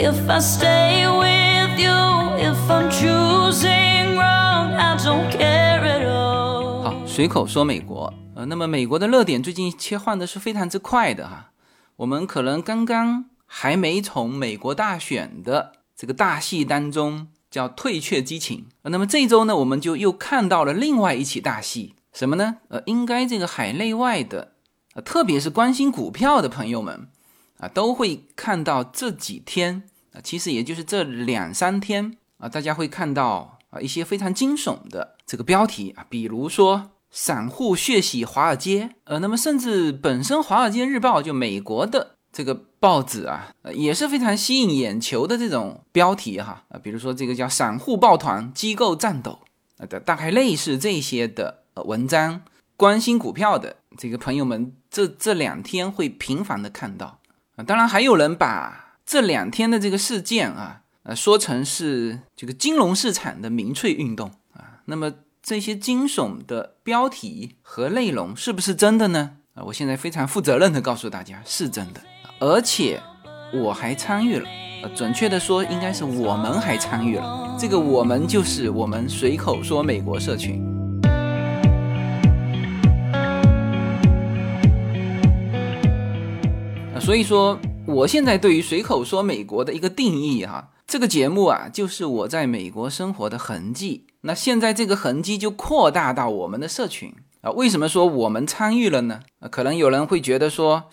If I stay with you, if I'm choosing wrong, I don't care at all. 好，随口说美国，呃，那么美国的热点最近切换的是非常之快的哈，我们可能刚刚还没从美国大选的这个大戏当中叫退却激情，呃那么这一周呢，我们就又看到了另外一起大戏，什么呢？呃，应该这个海内外的，呃，特别是关心股票的朋友们啊，都会看到这几天啊，其实也就是这两三天啊，大家会看到啊一些非常惊悚的这个标题啊，比如说散户血洗华尔街，呃，那么甚至本身《华尔街日报》就美国的这个报纸啊，也是非常吸引眼球的这种标题哈啊，比如说这个叫“散户抱团，机构战斗”啊的，大概类似这些的呃文章，关心股票的这个朋友们，这这两天会频繁的看到当然还有人把这两天的这个事件啊，呃，说成是这个金融市场的民粹运动啊，那么。这些惊悚的标题和内容是不是真的呢？啊，我现在非常负责任的告诉大家是真的，而且我还参与了。呃，准确的说，应该是我们还参与了。这个我们就是我们随口说美国社群。所以说我现在对于随口说美国的一个定义哈，这个节目啊，就是我在美国生活的痕迹。那现在这个痕迹就扩大到我们的社群啊？为什么说我们参与了呢？可能有人会觉得说，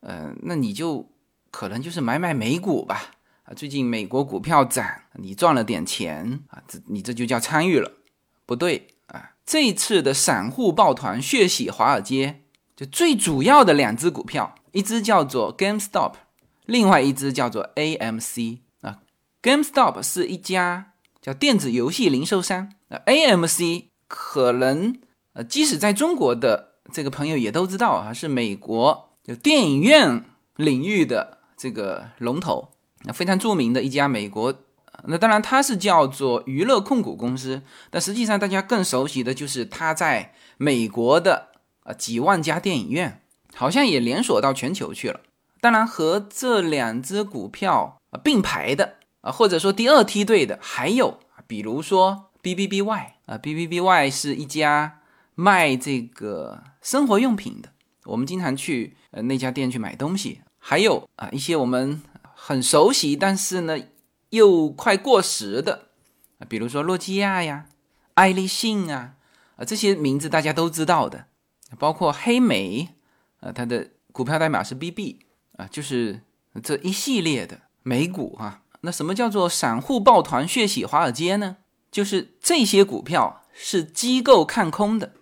呃，那你就可能就是买买美股吧？啊，最近美国股票涨，你赚了点钱啊，这你这就叫参与了？不对啊，这次的散户抱团血洗华尔街，就最主要的两只股票，一只叫做 GameStop，另外一只叫做 AMC 啊。GameStop 是一家。叫电子游戏零售商，那 AMC 可能呃，即使在中国的这个朋友也都知道啊，是美国就电影院领域的这个龙头，那非常著名的一家美国。那当然它是叫做娱乐控股公司，但实际上大家更熟悉的就是它在美国的啊几万家电影院，好像也连锁到全球去了。当然和这两只股票并排的。啊，或者说第二梯队的还有，比如说 B B B Y 啊，B B B Y 是一家卖这个生活用品的，我们经常去呃那家店去买东西。还有啊一些我们很熟悉，但是呢又快过时的啊，比如说诺基亚呀、爱立信啊啊这些名字大家都知道的，包括黑莓啊，它的股票代码是 B B 啊，就是这一系列的美股哈。那什么叫做散户抱团血洗华尔街呢？就是这些股票是机构看空的，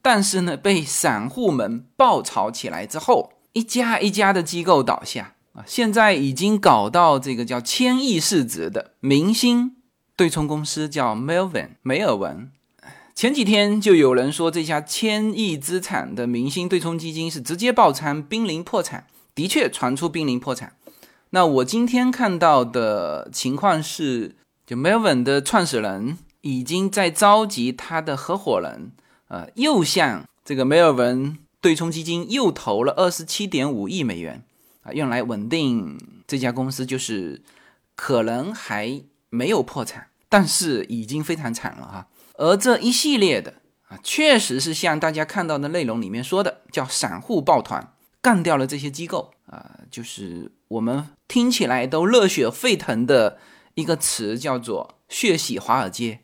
但是呢被散户们爆炒起来之后，一家一家的机构倒下啊，现在已经搞到这个叫千亿市值的明星对冲公司叫 Melvin 梅尔文。前几天就有人说这家千亿资产的明星对冲基金是直接爆仓，濒临破产。的确传出濒临破产。那我今天看到的情况是，就 Melvin 的创始人已经在召集他的合伙人，呃，又向这个梅尔文对冲基金又投了二十七点五亿美元，啊，用来稳定这家公司，就是可能还没有破产，但是已经非常惨了哈。而这一系列的啊，确实是像大家看到的内容里面说的，叫散户抱团干掉了这些机构啊，就是我们。听起来都热血沸腾的一个词叫做“血洗华尔街”，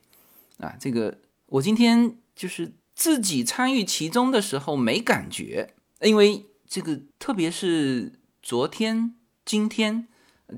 啊，这个我今天就是自己参与其中的时候没感觉，因为这个特别是昨天、今天，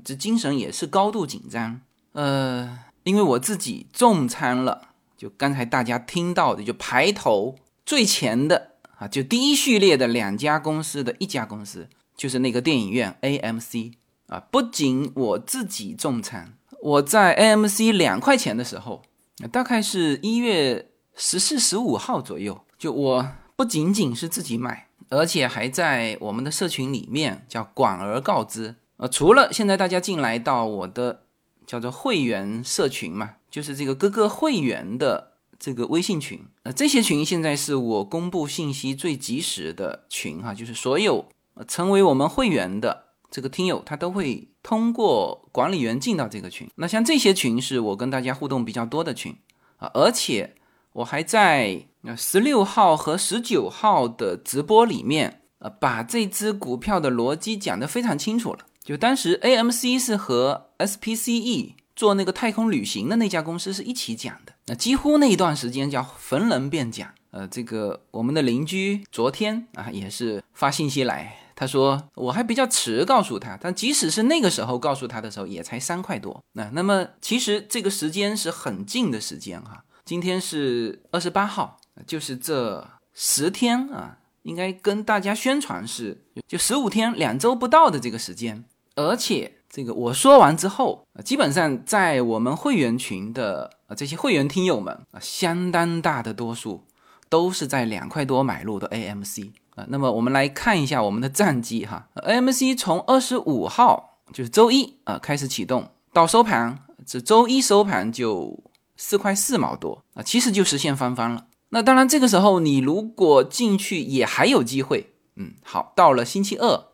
这精神也是高度紧张。呃，因为我自己重仓了，就刚才大家听到的，就排头最前的啊，就第一序列的两家公司的一家公司，就是那个电影院 AMC。啊，不仅我自己重仓，我在 AMC 两块钱的时候，大概是一月十四、十五号左右，就我不仅仅是自己买，而且还在我们的社群里面叫广而告之。呃，除了现在大家进来到我的叫做会员社群嘛，就是这个各个会员的这个微信群，呃，这些群现在是我公布信息最及时的群哈，就是所有成为我们会员的。这个听友他都会通过管理员进到这个群。那像这些群是我跟大家互动比较多的群啊，而且我还在十六号和十九号的直播里面啊，把这只股票的逻辑讲得非常清楚了。就当时 AMC 是和 SPCE 做那个太空旅行的那家公司是一起讲的，那几乎那一段时间叫逢人便讲。呃，这个我们的邻居昨天啊也是发信息来。他说我还比较迟告诉他，但即使是那个时候告诉他的时候，也才三块多。那那么其实这个时间是很近的时间哈。今天是二十八号，就是这十天啊，应该跟大家宣传是就十五天两周不到的这个时间。而且这个我说完之后，基本上在我们会员群的啊这些会员听友们啊，相当大的多数都是在两块多买入的 AMC。啊，那么我们来看一下我们的战绩哈，AMC 从二十五号就是周一啊开始启动，到收盘，这周一收盘就四块四毛多啊，其实就实现翻番了。那当然这个时候你如果进去也还有机会，嗯，好，到了星期二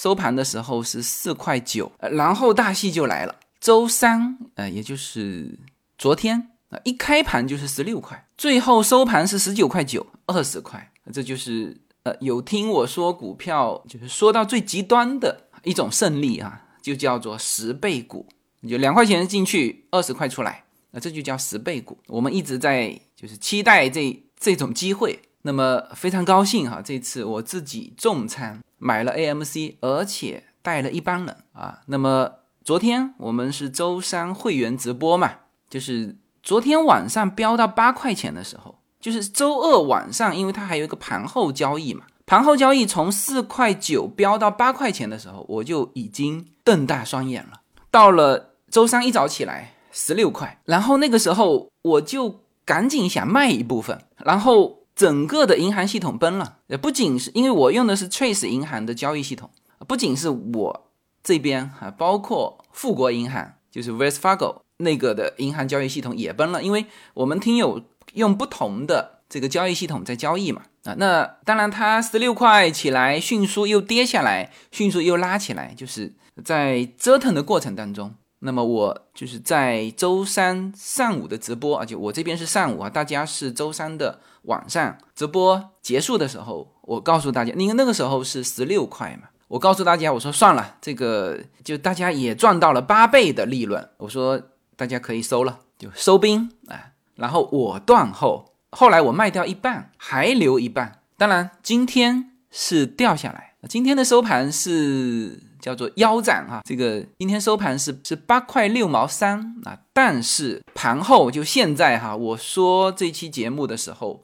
收盘的时候是四块九，然后大戏就来了，周三呃也就是昨天啊一开盘就是十六块，最后收盘是十九块九，二十块，这就是。呃有听我说股票，就是说到最极端的一种胜利啊，就叫做十倍股，就两块钱进去，二十块出来，那这就叫十倍股。我们一直在就是期待这这种机会，那么非常高兴哈，这次我自己重仓买了 AMC，而且带了一帮人啊。那么昨天我们是周三会员直播嘛，就是昨天晚上飙到八块钱的时候。就是周二晚上，因为它还有一个盘后交易嘛，盘后交易从四块九飙到八块钱的时候，我就已经瞪大双眼了。到了周三一早起来，十六块，然后那个时候我就赶紧想卖一部分，然后整个的银行系统崩了。呃不仅是因为我用的是 Trace 银行的交易系统，不仅是我这边啊，包括富国银行，就是 Wells Fargo 那个的银行交易系统也崩了，因为我们听友。用不同的这个交易系统在交易嘛啊，那当然它十六块起来，迅速又跌下来，迅速又拉起来，就是在折腾的过程当中。那么我就是在周三上午的直播，而且我这边是上午啊，大家是周三的晚上直播结束的时候，我告诉大家，因为那个时候是十六块嘛，我告诉大家，我说算了，这个就大家也赚到了八倍的利润，我说大家可以收了，就收兵啊。然后我断后，后来我卖掉一半，还留一半。当然，今天是掉下来，今天的收盘是叫做腰斩啊。这个今天收盘是是八块六毛三啊，但是盘后就现在哈，我说这期节目的时候，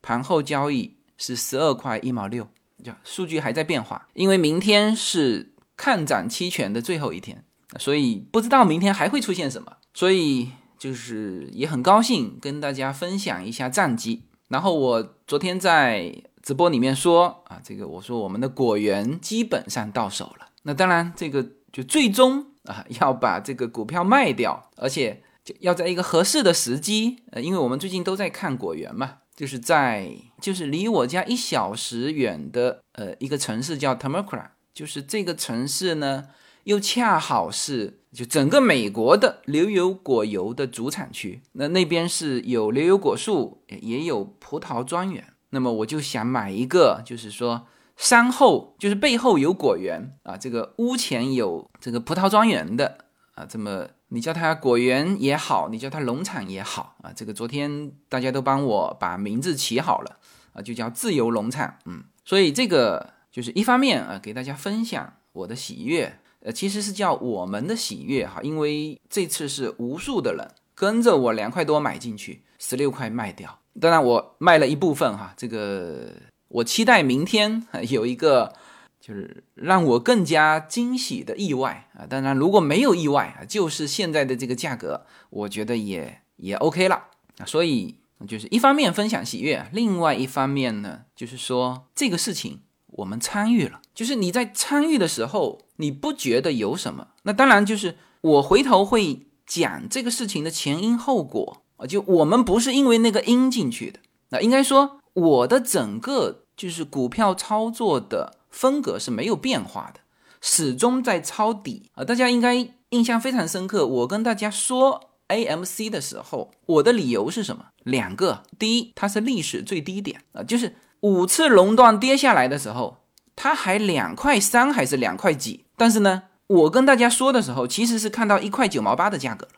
盘后交易是十二块一毛六，就数据还在变化，因为明天是看涨期权的最后一天，所以不知道明天还会出现什么，所以。就是也很高兴跟大家分享一下战绩。然后我昨天在直播里面说啊，这个我说我们的果园基本上到手了。那当然，这个就最终啊要把这个股票卖掉，而且就要在一个合适的时机。呃，因为我们最近都在看果园嘛，就是在就是离我家一小时远的呃一个城市叫 Temecula，就是这个城市呢。又恰好是就整个美国的牛油果油的主产区，那那边是有牛油果树，也有葡萄庄园。那么我就想买一个，就是说山后就是背后有果园啊，这个屋前有这个葡萄庄园的啊，这么你叫它果园也好，你叫它农场也好啊，这个昨天大家都帮我把名字起好了啊，就叫自由农场。嗯，所以这个就是一方面啊，给大家分享我的喜悦。呃，其实是叫我们的喜悦哈，因为这次是无数的人跟着我两块多买进去，十六块卖掉。当然我卖了一部分哈，这个我期待明天有一个就是让我更加惊喜的意外啊。当然如果没有意外啊，就是现在的这个价格，我觉得也也 OK 了啊。所以就是一方面分享喜悦，另外一方面呢，就是说这个事情。我们参与了，就是你在参与的时候，你不觉得有什么？那当然就是我回头会讲这个事情的前因后果啊。就我们不是因为那个因进去的，那应该说我的整个就是股票操作的风格是没有变化的，始终在抄底啊！大家应该印象非常深刻。我跟大家说 AMC 的时候，我的理由是什么？两个，第一，它是历史最低点啊，就是五次熔断跌下来的时候，它还两块三还是两块几？但是呢，我跟大家说的时候，其实是看到一块九毛八的价格了。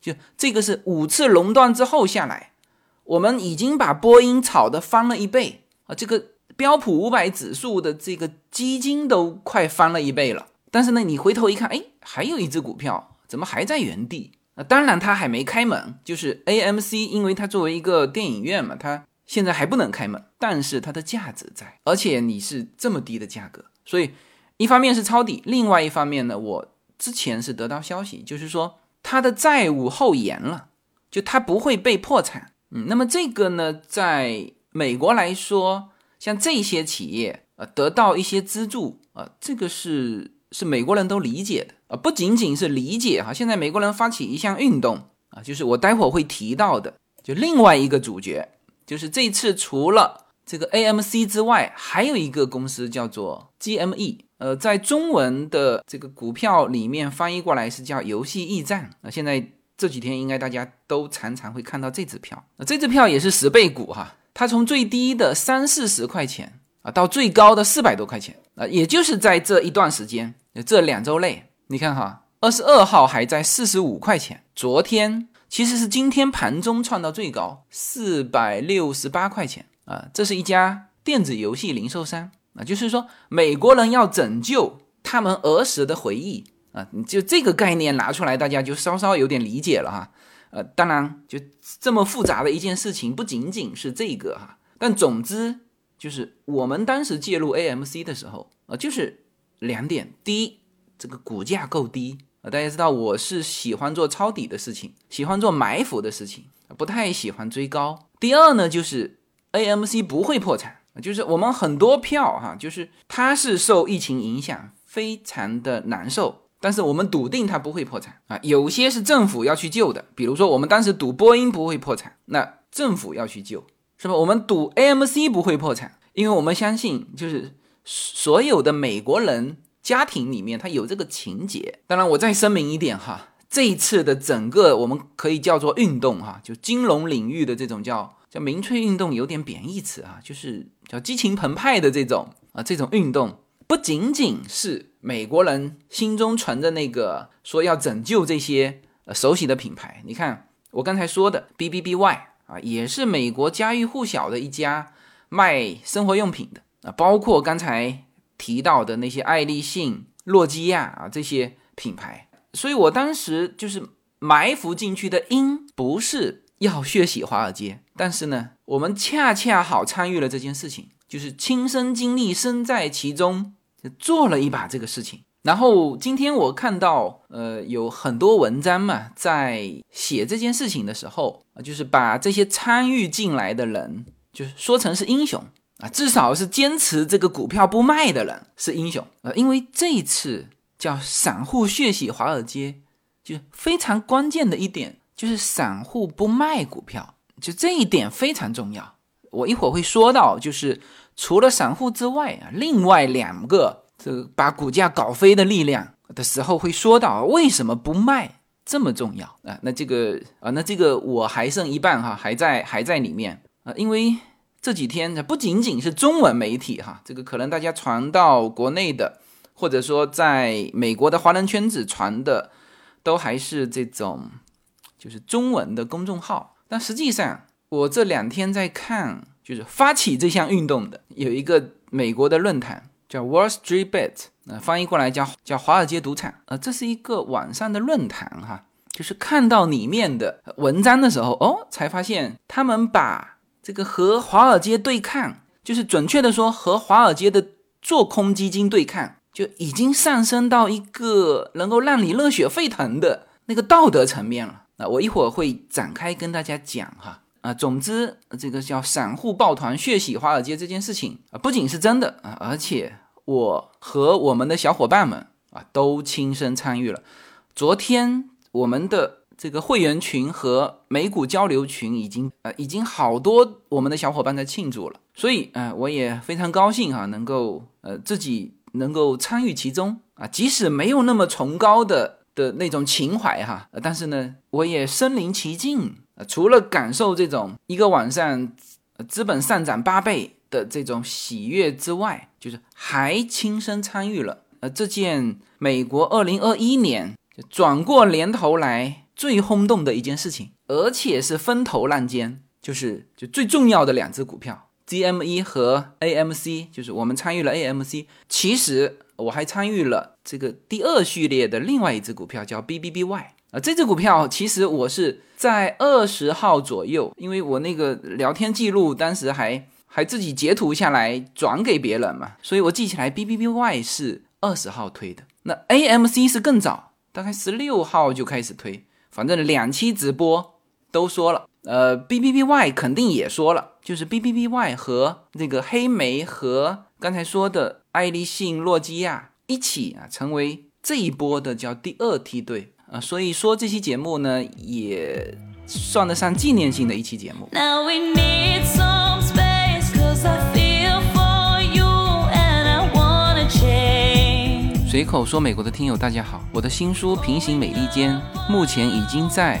就这个是五次熔断之后下来，我们已经把波音炒的翻了一倍啊！这个标普五百指数的这个基金都快翻了一倍了。但是呢，你回头一看，哎，还有一只股票怎么还在原地？那当然，它还没开门，就是 AMC，因为它作为一个电影院嘛，它现在还不能开门，但是它的价值在，而且你是这么低的价格，所以一方面是抄底，另外一方面呢，我之前是得到消息，就是说它的债务后延了，就它不会被破产。嗯，那么这个呢，在美国来说，像这些企业呃得到一些资助啊，这个是。是美国人都理解的啊，不仅仅是理解哈。现在美国人发起一项运动啊，就是我待会儿会提到的，就另外一个主角，就是这次除了这个 AMC 之外，还有一个公司叫做 GME，呃，在中文的这个股票里面翻译过来是叫游戏驿站啊。现在这几天应该大家都常常会看到这支票，那这支票也是十倍股哈，它从最低的三四十块钱啊。到最高的四百多块钱啊，也就是在这一段时间，这两周内，你看哈，二十二号还在四十五块钱，昨天其实是今天盘中创到最高四百六十八块钱啊，这是一家电子游戏零售商啊，就是说美国人要拯救他们儿时的回忆啊，就这个概念拿出来，大家就稍稍有点理解了哈，呃，当然就这么复杂的一件事情，不仅仅是这个哈，但总之。就是我们当时介入 AMC 的时候啊，就是两点：第一，这个股价够低啊，大家知道我是喜欢做抄底的事情，喜欢做埋伏的事情，不太喜欢追高；第二呢，就是 AMC 不会破产，就是我们很多票哈，就是它是受疫情影响，非常的难受，但是我们笃定它不会破产啊。有些是政府要去救的，比如说我们当时赌波音不会破产，那政府要去救。是吧？我们赌 AMC 不会破产，因为我们相信，就是所有的美国人家庭里面，他有这个情节。当然，我再声明一点哈，这一次的整个我们可以叫做运动哈，就金融领域的这种叫叫民粹运动，有点贬义词啊，就是叫激情澎湃的这种啊，这种运动不仅仅是美国人心中存着那个说要拯救这些呃熟悉的品牌。你看我刚才说的 B B B Y。啊，也是美国家喻户晓的一家卖生活用品的啊，包括刚才提到的那些爱立信、诺基亚啊这些品牌。所以我当时就是埋伏进去的因，不是要血洗华尔街，但是呢，我们恰恰好参与了这件事情，就是亲身经历、身在其中，做了一把这个事情。然后今天我看到，呃，有很多文章嘛，在写这件事情的时候，就是把这些参与进来的人，就是说成是英雄啊，至少是坚持这个股票不卖的人是英雄啊，因为这一次叫散户血洗华尔街，就非常关键的一点就是散户不卖股票，就这一点非常重要。我一会儿会说到，就是除了散户之外啊，另外两个。这个把股价搞飞的力量的时候，会说到为什么不卖这么重要啊？那这个啊，那这个我还剩一半哈，还在还在里面啊。因为这几天呢不仅仅是中文媒体哈，这个可能大家传到国内的，或者说在美国的华人圈子传的，都还是这种就是中文的公众号。但实际上，我这两天在看，就是发起这项运动的有一个美国的论坛。叫 Wall Street Bet，呃，翻译过来叫叫华尔街赌场，呃，这是一个网上的论坛哈，就是看到里面的文章的时候，哦，才发现他们把这个和华尔街对抗，就是准确的说和华尔街的做空基金对抗，就已经上升到一个能够让你热血沸腾的那个道德层面了。那我一会儿会展开跟大家讲哈。啊，总之，这个叫散户抱团血洗华尔街这件事情啊，不仅是真的啊，而且我和我们的小伙伴们啊都亲身参与了。昨天我们的这个会员群和美股交流群已经呃已经好多我们的小伙伴在庆祝了，所以呃我也非常高兴哈，能够呃自己能够参与其中啊，即使没有那么崇高的的那种情怀哈，但是呢，我也身临其境啊，除了感受这种一个晚上资本上涨八倍的这种喜悦之外，就是还亲身参与了呃这件美国二零二一年转过年头来最轰动的一件事情，而且是风头浪尖，就是就最重要的两只股票。GME 和 AMC，就是我们参与了 AMC。其实我还参与了这个第二序列的另外一只股票，叫 BBBY 啊。这只股票其实我是在二十号左右，因为我那个聊天记录当时还还自己截图下来转给别人嘛，所以我记起来 BBBY 是二十号推的。那 AMC 是更早，大概十六号就开始推，反正两期直播都说了。呃，B B B Y 肯定也说了，就是 B B B Y 和那个黑莓和刚才说的爱立信、诺基亚一起啊，成为这一波的叫第二梯队啊，所以说这期节目呢，也算得上纪念性的一期节目。Now we need some space, cause I feel for you and I wanna change. 随口说美国的听友大家好，我的新书《平行美利坚》目前已经在。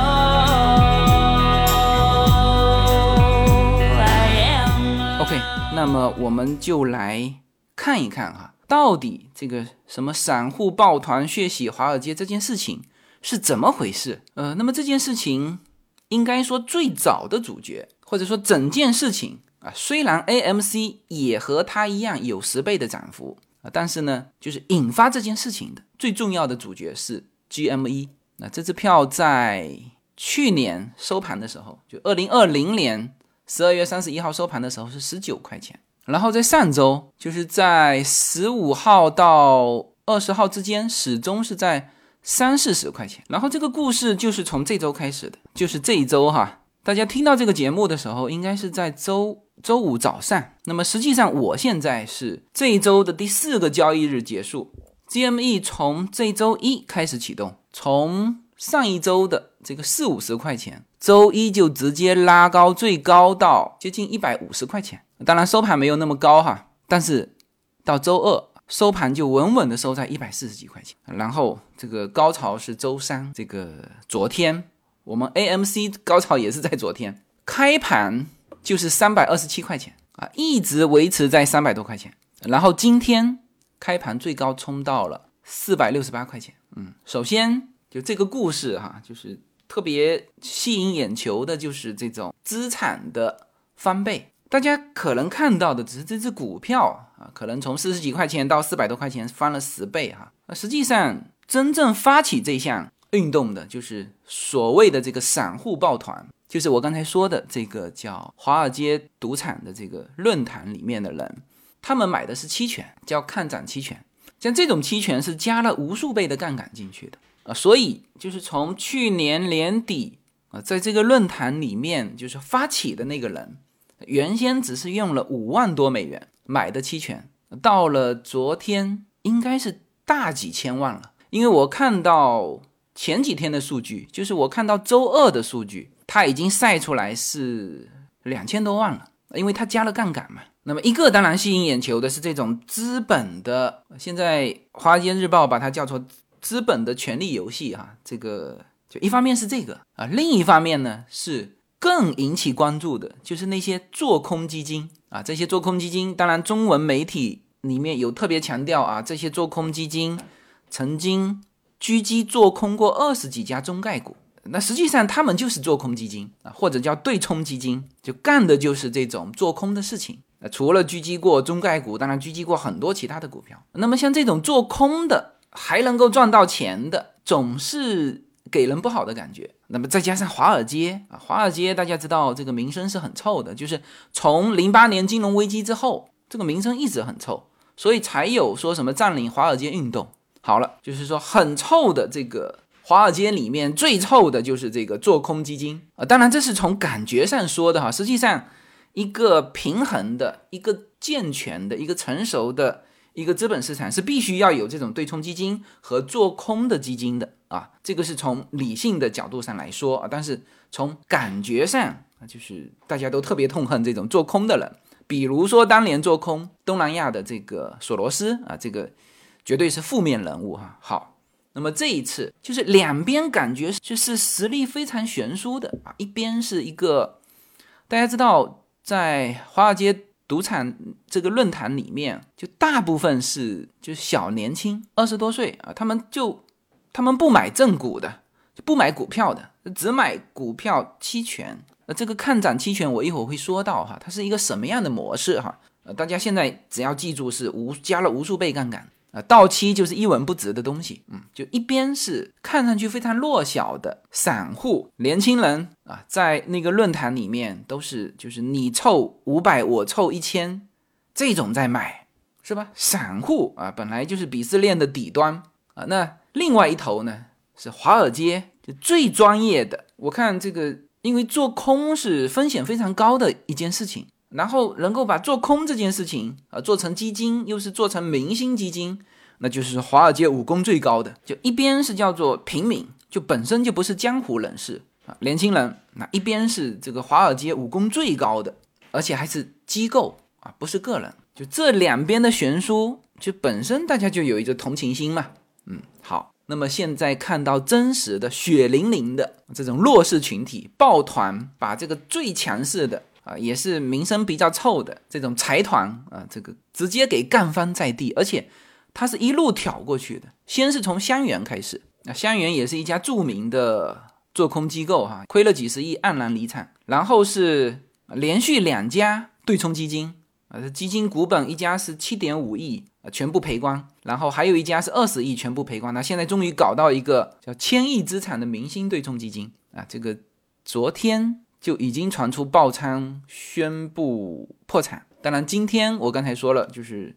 那么我们就来看一看哈，到底这个什么散户抱团血洗华尔街这件事情是怎么回事？呃，那么这件事情应该说最早的主角，或者说整件事情啊，虽然 AMC 也和它一样有十倍的涨幅啊，但是呢，就是引发这件事情的最重要的主角是 GME。那这支票在去年收盘的时候，就二零二零年。十二月三十一号收盘的时候是十九块钱，然后在上周，就是在十五号到二十号之间，始终是在三四十块钱。然后这个故事就是从这周开始的，就是这一周哈，大家听到这个节目的时候，应该是在周周五早上。那么实际上，我现在是这一周的第四个交易日结束，GME 从这周一开始启动，从上一周的这个四五十块钱。周一就直接拉高，最高到接近一百五十块钱。当然收盘没有那么高哈，但是到周二收盘就稳稳的收在一百四十几块钱。然后这个高潮是周三，这个昨天我们 AMC 高潮也是在昨天开盘就是三百二十七块钱啊，一直维持在三百多块钱。然后今天开盘最高冲到了四百六十八块钱。嗯，首先就这个故事哈，就是。特别吸引眼球的就是这种资产的翻倍，大家可能看到的只是这只股票啊，可能从四十几块钱到四百多块钱翻了十倍哈。那实际上真正发起这项运动的，就是所谓的这个散户抱团，就是我刚才说的这个叫华尔街赌场的这个论坛里面的人，他们买的是期权，叫看涨期权，像这种期权是加了无数倍的杠杆进去的。啊，所以就是从去年年底啊，在这个论坛里面，就是发起的那个人，原先只是用了五万多美元买的期权，到了昨天应该是大几千万了。因为我看到前几天的数据，就是我看到周二的数据，它已经晒出来是两千多万了，因为它加了杠杆嘛。那么一个当然吸引眼球的是这种资本的，现在《华尔街日报》把它叫做。资本的权力游戏，哈，这个就一方面是这个啊，另一方面呢是更引起关注的，就是那些做空基金啊，这些做空基金，当然中文媒体里面有特别强调啊，这些做空基金曾经狙击做空过二十几家中概股，那实际上他们就是做空基金啊，或者叫对冲基金，就干的就是这种做空的事情。那除了狙击过中概股，当然狙击过很多其他的股票。那么像这种做空的。还能够赚到钱的，总是给人不好的感觉。那么再加上华尔街啊，华尔街大家知道这个名声是很臭的，就是从零八年金融危机之后，这个名声一直很臭，所以才有说什么占领华尔街运动。好了，就是说很臭的这个华尔街里面最臭的就是这个做空基金啊。当然这是从感觉上说的哈，实际上一个平衡的、一个健全的、一个成熟的一个资本市场是必须要有这种对冲基金和做空的基金的啊。这个是从理性的角度上来说啊，但是从感觉上啊，就是大家都特别痛恨这种做空的人。比如说当年做空东南亚的这个索罗斯啊，这个绝对是负面人物哈。好，那么这一次就是两边感觉就是实力非常悬殊的啊，一边是一个大家知道在华尔街赌场这个论坛里面，就大部分是就小年轻二十多岁啊，他们就他们不买正股的，就不买股票的，只买股票期权。那这个看涨期权，我一会儿会说到哈，它是一个什么样的模式哈？呃，大家现在只要记住是无加了无数倍杠杆啊，到期就是一文不值的东西，嗯，就一边是看上去非常弱小的散户年轻人啊，在那个论坛里面都是就是你凑五百我凑一千这种在买是吧？散户啊，本来就是鄙视链的底端啊，那另外一头呢是华尔街就最专业的，我看这个。因为做空是风险非常高的一件事情，然后能够把做空这件事情啊做成基金，又是做成明星基金，那就是华尔街武功最高的。就一边是叫做平民，就本身就不是江湖人士啊，年轻人；那一边是这个华尔街武功最高的，而且还是机构啊，不是个人。就这两边的悬殊，就本身大家就有一个同情心嘛。嗯，好。那么现在看到真实的血淋淋的这种弱势群体抱团，把这个最强势的啊，也是名声比较臭的这种财团啊，这个直接给干翻在地，而且他是一路挑过去的。先是从香园开始，那香园也是一家著名的做空机构哈，亏了几十亿黯然离场。然后是连续两家对冲基金啊，基金股本一家是七点五亿。啊，全部赔光，然后还有一家是二十亿全部赔光，那现在终于搞到一个叫千亿资产的明星对冲基金啊，这个昨天就已经传出爆仓宣布破产，当然今天我刚才说了，就是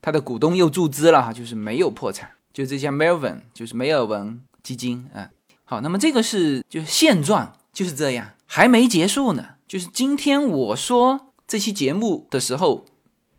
他的股东又注资了哈，就是没有破产，就这家 Melvin 就是梅尔文基金啊，好，那么这个是就是现状就是这样，还没结束呢，就是今天我说这期节目的时候。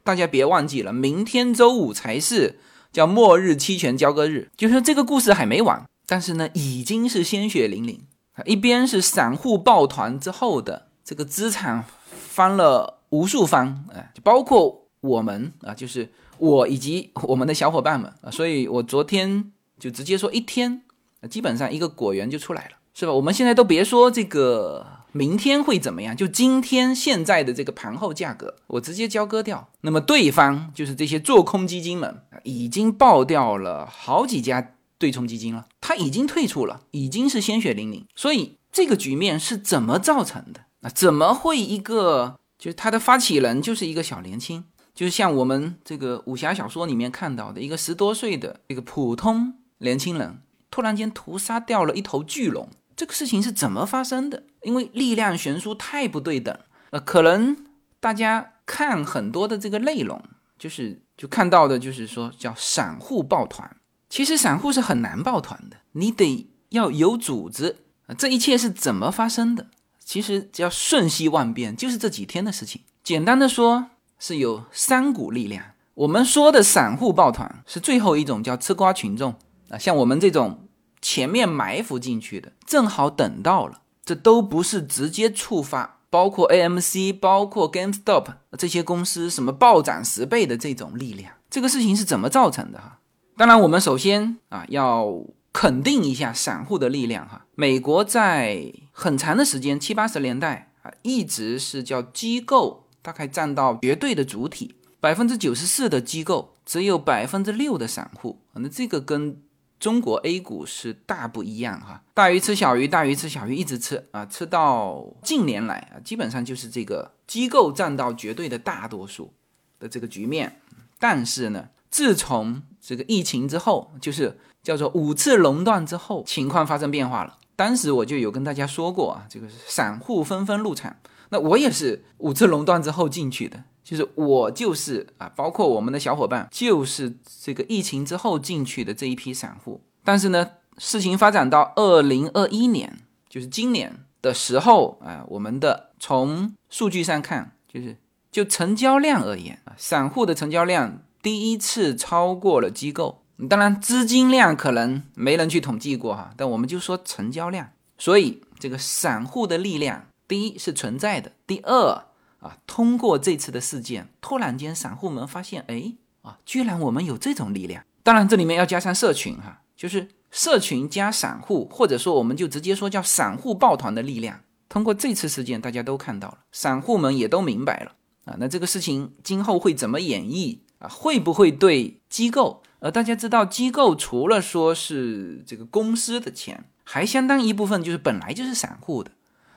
大家别忘记了，明天周五才是叫末日期权交割日，就是说这个故事还没完，但是呢，已经是鲜血淋淋！一边是散户抱团之后的这个资产翻了无数番，哎，就包括我们啊，就是我以及我们的小伙伴们啊，所以我昨天就直接说一天，基本上一个果园就出来了，是吧？我们现在都别说这个。明天会怎么样？就今天现在的这个盘后价格，我直接交割掉。那么对方就是这些做空基金们，已经爆掉了好几家对冲基金了，他已经退出了，已经是鲜血淋淋。所以这个局面是怎么造成的？那怎么会一个就是他的发起人就是一个小年轻，就是像我们这个武侠小说里面看到的一个十多岁的一个普通年轻人，突然间屠杀掉了一头巨龙。这个事情是怎么发生的？因为力量悬殊太不对等，呃，可能大家看很多的这个内容，就是就看到的，就是说叫散户抱团。其实散户是很难抱团的，你得要有组织。这一切是怎么发生的？其实只要瞬息万变，就是这几天的事情。简单的说，是有三股力量。我们说的散户抱团是最后一种，叫吃瓜群众啊，像我们这种。前面埋伏进去的，正好等到了，这都不是直接触发，包括 AMC、包括 GameStop 这些公司什么暴涨十倍的这种力量，这个事情是怎么造成的哈？当然，我们首先啊要肯定一下散户的力量哈。美国在很长的时间，七八十年代啊，一直是叫机构大概占到绝对的主体，百分之九十四的机构，只有百分之六的散户，那这个跟中国 A 股是大不一样哈，大鱼吃小鱼，大鱼吃小鱼，一直吃啊，吃到近年来啊，基本上就是这个机构占到绝对的大多数的这个局面。但是呢，自从这个疫情之后，就是叫做五次垄断之后，情况发生变化了。当时我就有跟大家说过啊，这个散户纷纷入场，那我也是五次垄断之后进去的，就是我就是啊，包括我们的小伙伴，就是这个疫情之后进去的这一批散户。但是呢，事情发展到二零二一年，就是今年的时候啊，我们的从数据上看，就是就成交量而言啊，散户的成交量第一次超过了机构。当然，资金量可能没人去统计过哈，但我们就说成交量。所以这个散户的力量，第一是存在的，第二。啊，通过这次的事件，突然间散户们发现，哎，啊，居然我们有这种力量。当然，这里面要加上社群哈，就是社群加散户，或者说我们就直接说叫散户抱团的力量。通过这次事件，大家都看到了，散户们也都明白了啊。那这个事情今后会怎么演绎啊？会不会对机构？呃，大家知道，机构除了说是这个公司的钱，还相当一部分就是本来就是散户的。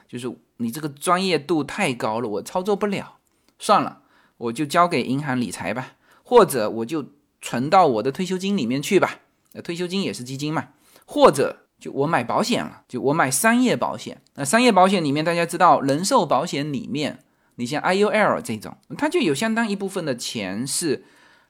就是你这个专业度太高了，我操作不了，算了，我就交给银行理财吧，或者我就存到我的退休金里面去吧。呃，退休金也是基金嘛，或者就我买保险了，就我买商业保险。那商业保险里面，大家知道，人寿保险里面，你像 IUL 这种，它就有相当一部分的钱是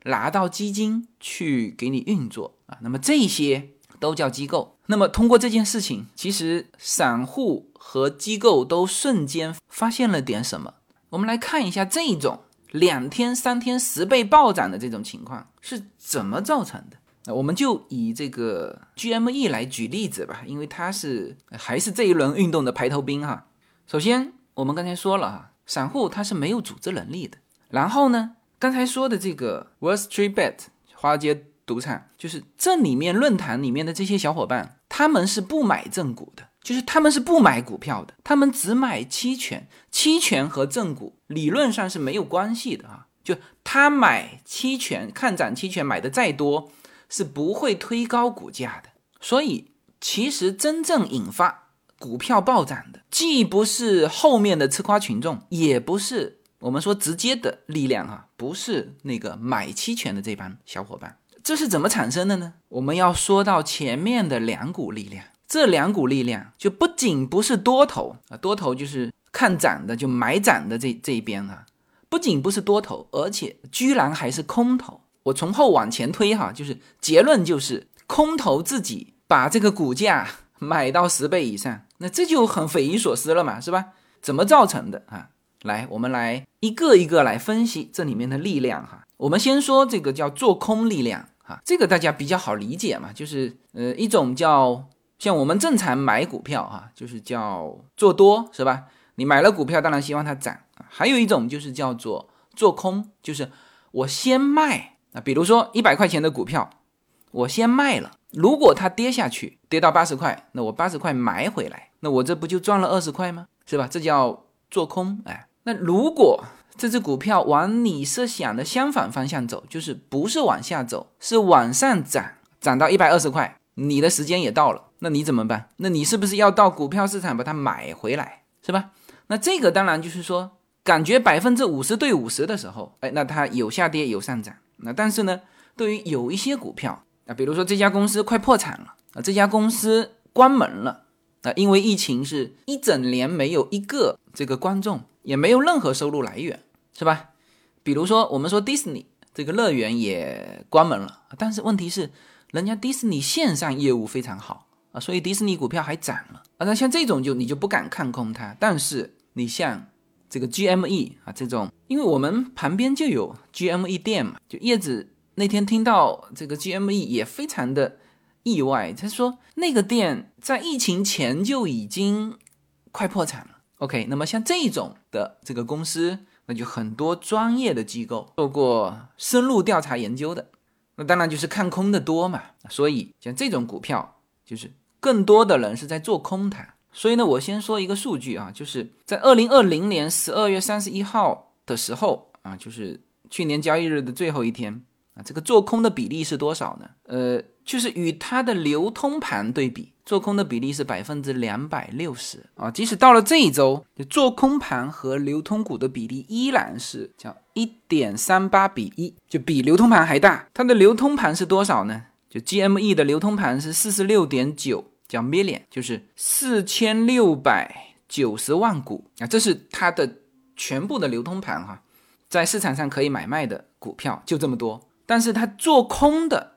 拿到基金去给你运作啊。那么这些。都叫机构。那么通过这件事情，其实散户和机构都瞬间发现了点什么。我们来看一下这种两天、三天十倍暴涨的这种情况是怎么造成的。那我们就以这个 GME 来举例子吧，因为它是还是这一轮运动的排头兵哈。首先，我们刚才说了哈，散户他是没有组织能力的。然后呢，刚才说的这个 Wall Street Bet 华尔街。赌场就是这里面论坛里面的这些小伙伴，他们是不买正股的，就是他们是不买股票的，他们只买期权。期权和正股理论上是没有关系的啊，就他买期权看涨期权买的再多，是不会推高股价的。所以其实真正引发股票暴涨的，既不是后面的吃瓜群众，也不是我们说直接的力量哈，不是那个买期权的这帮小伙伴。这是怎么产生的呢？我们要说到前面的两股力量，这两股力量就不仅不是多头啊，多头就是看涨的，就买涨的这这一边啊，不仅不是多头，而且居然还是空头。我从后往前推哈，就是结论就是空头自己把这个股价买到十倍以上，那这就很匪夷所思了嘛，是吧？怎么造成的啊？来，我们来一个一个来分析这里面的力量哈。我们先说这个叫做空力量。啊，这个大家比较好理解嘛，就是呃一种叫像我们正常买股票哈，就是叫做多是吧？你买了股票，当然希望它涨啊。还有一种就是叫做做空，就是我先卖啊，比如说一百块钱的股票，我先卖了，如果它跌下去，跌到八十块，那我八十块买回来，那我这不就赚了二十块吗？是吧？这叫做空哎。那如果这只股票往你设想的相反方向走，就是不是往下走，是往上涨，涨到一百二十块，你的时间也到了，那你怎么办？那你是不是要到股票市场把它买回来，是吧？那这个当然就是说，感觉百分之五十对五十的时候，哎，那它有下跌有上涨。那但是呢，对于有一些股票啊，比如说这家公司快破产了啊，这家公司关门了啊，因为疫情是一整年没有一个这个观众，也没有任何收入来源。是吧？比如说，我们说迪士尼这个乐园也关门了，但是问题是，人家迪士尼线上业务非常好啊，所以迪士尼股票还涨了啊。那像这种就你就不敢看空它。但是你像这个 GME 啊这种，因为我们旁边就有 GME 店嘛，就叶子那天听到这个 GME 也非常的意外，他说那个店在疫情前就已经快破产了。OK，那么像这种的这个公司。那就很多专业的机构做过深入调查研究的，那当然就是看空的多嘛。所以像这种股票，就是更多的人是在做空它。所以呢，我先说一个数据啊，就是在二零二零年十二月三十一号的时候啊，就是去年交易日的最后一天啊，这个做空的比例是多少呢？呃，就是与它的流通盘对比。做空的比例是百分之两百六十啊，即使到了这一周，做空盘和流通股的比例依然是叫一点三八比一，就比流通盘还大。它的流通盘是多少呢？就 GME 的流通盘是四十六点九，叫 million，就是四千六百九十万股啊，这是它的全部的流通盘哈。在市场上可以买卖的股票就这么多，但是它做空的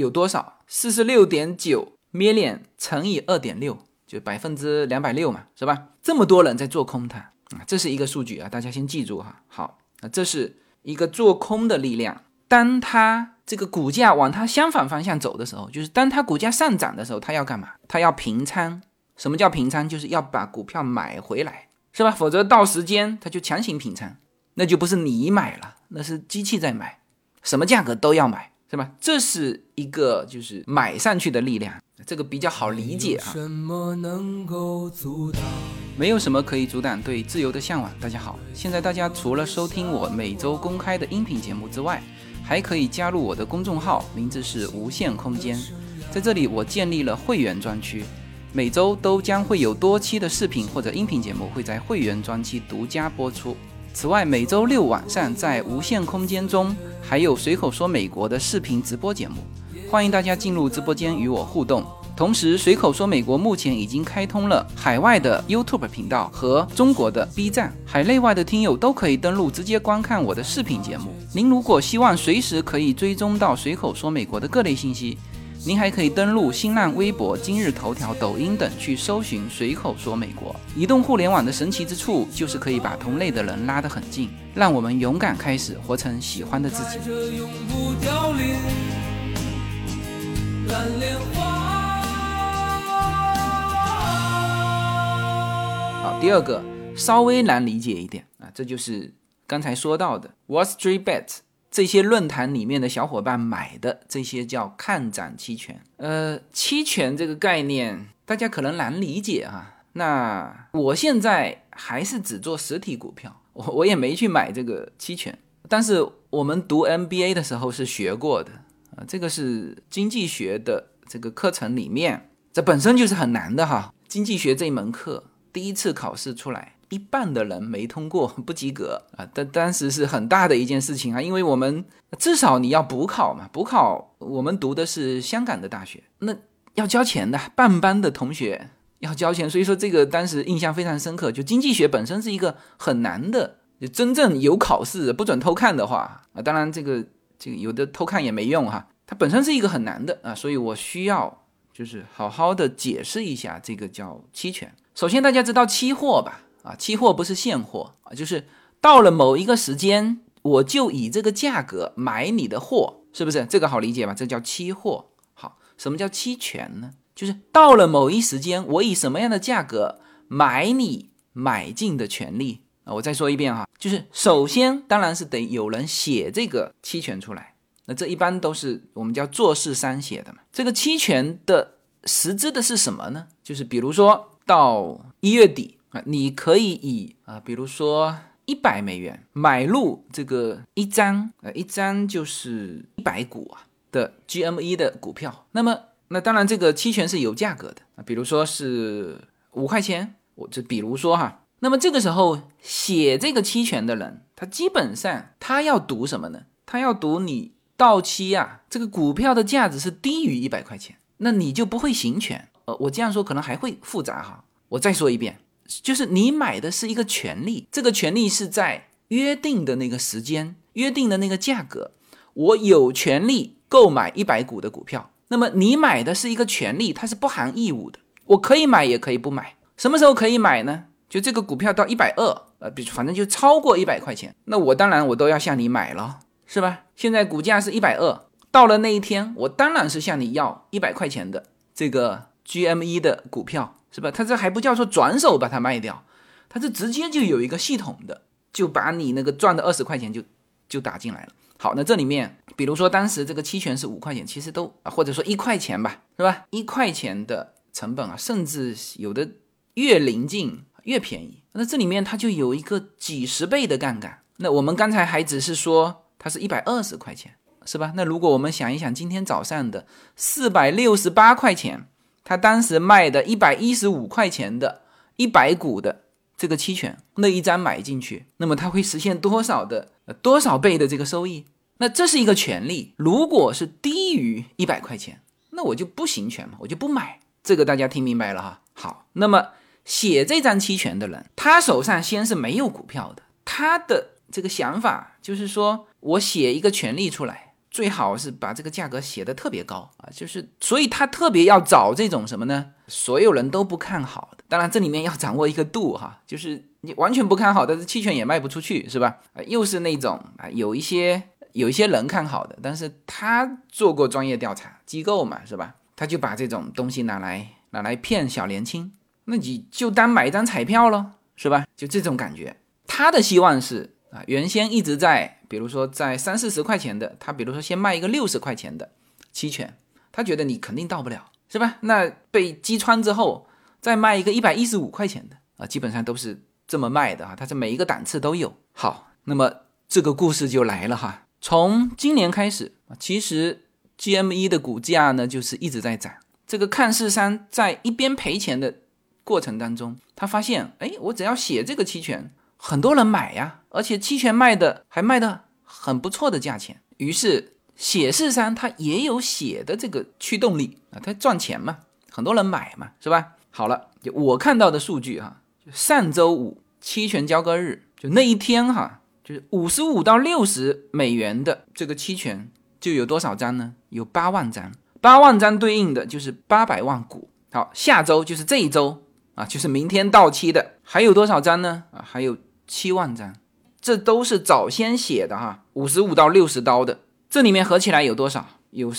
有多少？四十六点九 million 乘以二点六，就百分之两百六嘛，是吧？这么多人在做空它啊，这是一个数据啊，大家先记住哈。好，那这是一个做空的力量。当它这个股价往它相反方向走的时候，就是当它股价上涨的时候，它要干嘛？它要平仓。什么叫平仓？就是要把股票买回来，是吧？否则到时间它就强行平仓。那就不是你买了，那是机器在买，什么价格都要买，是吧？这是一个就是买上去的力量，这个比较好理解啊。没有什么能够阻挡，没有什么可以阻挡对自由的向往。大家好，现在大家除了收听我每周公开的音频节目之外，还可以加入我的公众号，名字是无限空间，在这里我建立了会员专区，每周都将会有多期的视频或者音频节目会在会员专区独家播出。此外，每周六晚上在无限空间中还有随口说美国的视频直播节目，欢迎大家进入直播间与我互动。同时，随口说美国目前已经开通了海外的 YouTube 频道和中国的 B 站，海内外的听友都可以登录直接观看我的视频节目。您如果希望随时可以追踪到随口说美国的各类信息。您还可以登录新浪微博、今日头条、抖音等去搜寻“随口说美国”。移动互联网的神奇之处就是可以把同类的人拉得很近，让我们勇敢开始，活成喜欢的自己。好，第二个稍微难理解一点啊，这就是刚才说到的 Wall Street Bet。这些论坛里面的小伙伴买的这些叫看涨期权，呃，期权这个概念大家可能难理解啊。那我现在还是只做实体股票，我我也没去买这个期权。但是我们读 MBA 的时候是学过的啊，这个是经济学的这个课程里面，这本身就是很难的哈。经济学这一门课第一次考试出来。一半的人没通过，不及格啊！但当时是很大的一件事情啊，因为我们至少你要补考嘛，补考我们读的是香港的大学，那要交钱的，半班的同学要交钱，所以说这个当时印象非常深刻。就经济学本身是一个很难的，就真正有考试不准偷看的话啊，当然这个这个有的偷看也没用哈，它本身是一个很难的啊，所以我需要就是好好的解释一下这个叫期权。首先大家知道期货吧？啊，期货不是现货啊，就是到了某一个时间，我就以这个价格买你的货，是不是？这个好理解吧？这叫期货。好，什么叫期权呢？就是到了某一时间，我以什么样的价格买你买进的权利啊？我再说一遍哈，就是首先当然是得有人写这个期权出来，那这一般都是我们叫做事商写的嘛。这个期权的实质的是什么呢？就是比如说到一月底。啊，你可以以啊，比如说一百美元买入这个一张，呃，一张就是一百股啊的 GME 的股票。那么，那当然这个期权是有价格的啊，比如说是五块钱，我就比如说哈。那么这个时候写这个期权的人，他基本上他要读什么呢？他要读你到期啊，这个股票的价值是低于一百块钱，那你就不会行权。呃，我这样说可能还会复杂哈，我再说一遍。就是你买的是一个权利，这个权利是在约定的那个时间、约定的那个价格，我有权利购买一百股的股票。那么你买的是一个权利，它是不含义务的，我可以买也可以不买。什么时候可以买呢？就这个股票到一百二，呃，比反正就超过一百块钱，那我当然我都要向你买了，是吧？现在股价是一百二，到了那一天，我当然是向你要一百块钱的这个 GME 的股票。是吧？他这还不叫做转手把它卖掉，他是直接就有一个系统的，就把你那个赚的二十块钱就就打进来了。好，那这里面，比如说当时这个期权是五块钱，其实都啊或者说一块钱吧，是吧？一块钱的成本啊，甚至有的越临近越便宜。那这里面它就有一个几十倍的杠杆。那我们刚才还只是说它是一百二十块钱，是吧？那如果我们想一想，今天早上的四百六十八块钱。他当时卖的一百一十五块钱的一百股的这个期权，那一张买进去，那么他会实现多少的多少倍的这个收益？那这是一个权利。如果是低于一百块钱，那我就不行权嘛，我就不买。这个大家听明白了哈？好，那么写这张期权的人，他手上先是没有股票的，他的这个想法，就是说我写一个权利出来，最好是把这个价格写的特别高啊，就是所以他特别要找这种什么呢？所有人都不看好的，当然这里面要掌握一个度哈，就是你完全不看好，但是期权也卖不出去，是吧？啊，又是那种啊，有一些有一些人看好的，但是他做过专业调查，机构嘛，是吧？他就把这种东西拿来拿来骗小年轻，那你就当买一张彩票咯，是吧？就这种感觉，他的希望是。啊，原先一直在，比如说在三四十块钱的，他比如说先卖一个六十块钱的期权，他觉得你肯定到不了，是吧？那被击穿之后，再卖一个一百一十五块钱的啊，基本上都是这么卖的啊，它是每一个档次都有。好，那么这个故事就来了哈，从今年开始，其实 GME 的股价呢就是一直在涨，这个看市商在一边赔钱的过程当中，他发现，哎，我只要写这个期权。很多人买呀，而且期权卖的还卖的很不错的价钱，于是写市商它也有写的这个驱动力啊，它赚钱嘛，很多人买嘛，是吧？好了，就我看到的数据哈，就上周五期权交割日，就那一天哈，就是五十五到六十美元的这个期权就有多少张呢？有八万张，八万张对应的就是八百万股。好，下周就是这一周啊，就是明天到期的还有多少张呢？啊，还有。七万张，这都是早先写的哈，五十五到六十刀的，这里面合起来有多少？有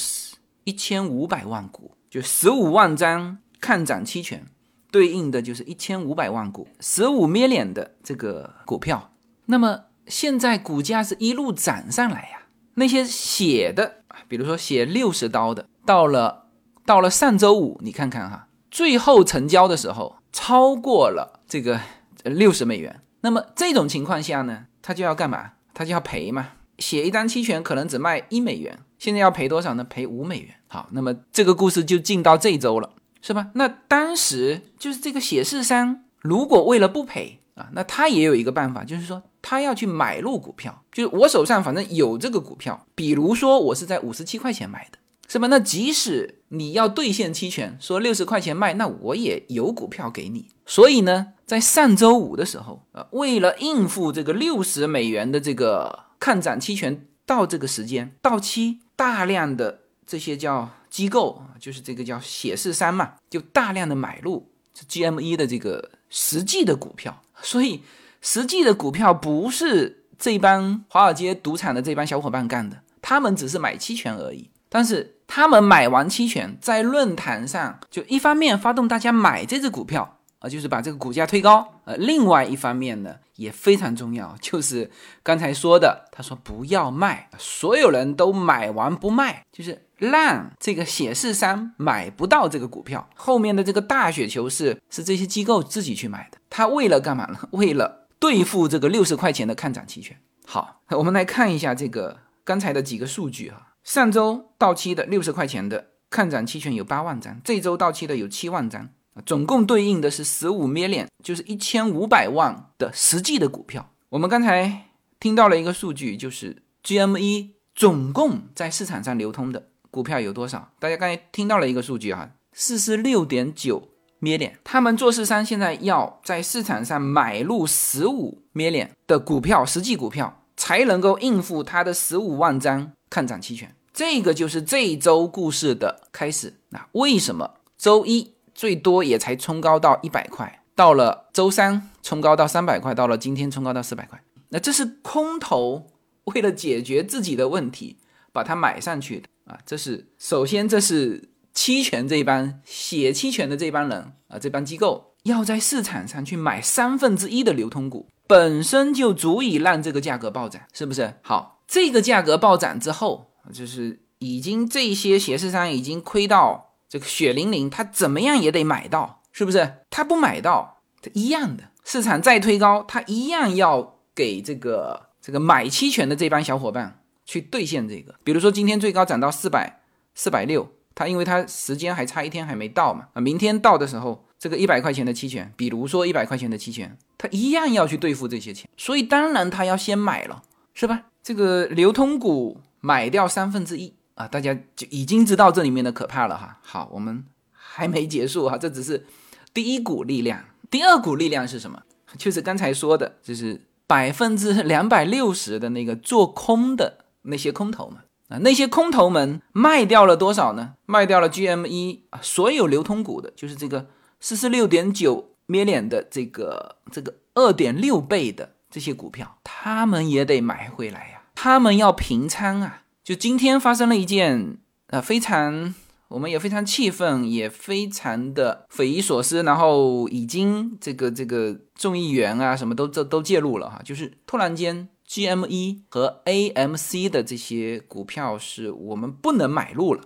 一千五百万股，就十五万张看涨期权，对应的就是一千五百万股，十五 million 的这个股票。那么现在股价是一路涨上来呀，那些写的，比如说写六十刀的，到了到了上周五，你看看哈，最后成交的时候超过了这个六十美元。那么这种情况下呢，他就要干嘛？他就要赔嘛。写一张期权可能只卖一美元，现在要赔多少呢？赔五美元。好，那么这个故事就进到这周了，是吧？那当时就是这个写市商，如果为了不赔啊，那他也有一个办法，就是说他要去买入股票，就是我手上反正有这个股票，比如说我是在五十七块钱买的。是吧？那即使你要兑现期权，说六十块钱卖，那我也有股票给你。所以呢，在上周五的时候，呃，为了应付这个六十美元的这个看涨期权到这个时间到期，大量的这些叫机构，就是这个叫写市商嘛，就大量的买入 GME 的这个实际的股票。所以实际的股票不是这帮华尔街赌场的这帮小伙伴干的，他们只是买期权而已。但是他们买完期权，在论坛上就一方面发动大家买这只股票啊，就是把这个股价推高。呃，另外一方面呢，也非常重要，就是刚才说的，他说不要卖，所有人都买完不卖，就是让这个显示商买不到这个股票。后面的这个大雪球是是这些机构自己去买的，他为了干嘛呢？为了对付这个六十块钱的看涨期权。好，我们来看一下这个刚才的几个数据哈。上周到期的六十块钱的看涨期权有八万张，这周到期的有七万张总共对应的是十五 million，就是一千五百万的实际的股票。我们刚才听到了一个数据，就是 GME 总共在市场上流通的股票有多少？大家刚才听到了一个数据哈，四十六点九 million。他们做市商现在要在市场上买入十五 million 的股票，实际股票才能够应付他的十五万张。看涨期权，这个就是这一周故事的开始。那为什么周一最多也才冲高到一百块，到了周三冲高到三百块，到了今天冲高到四百块？那这是空头为了解决自己的问题，把它买上去的啊。这是首先，这是期权这一帮写期权的这帮人啊，这帮机构要在市场上去买三分之一的流通股，本身就足以让这个价格暴涨，是不是？好。这个价格暴涨之后，就是已经这些斜市商已经亏到这个血淋淋，他怎么样也得买到，是不是？他不买到，他一样的市场再推高，他一样要给这个这个买期权的这帮小伙伴去兑现这个。比如说今天最高涨到四百四百六，他因为他时间还差一天还没到嘛，啊，明天到的时候，这个一百块钱的期权，比如说一百块钱的期权，他一样要去兑付这些钱，所以当然他要先买了，是吧？这个流通股买掉三分之一啊，大家就已经知道这里面的可怕了哈。好，我们还没结束哈，这只是第一股力量，第二股力量是什么？就是刚才说的，就是百分之两百六十的那个做空的那些空头们啊，那些空头们卖掉了多少呢？卖掉了 GME 啊，所有流通股的，就是这个四十六点九 million 的这个这个二点六倍的这些股票，他们也得买回来呀，他们要平仓啊。就今天发生了一件呃非常。我们也非常气愤，也非常的匪夷所思，然后已经这个这个众议员啊什么都都都介入了哈，就是突然间 GME 和 AMC 的这些股票是我们不能买入了，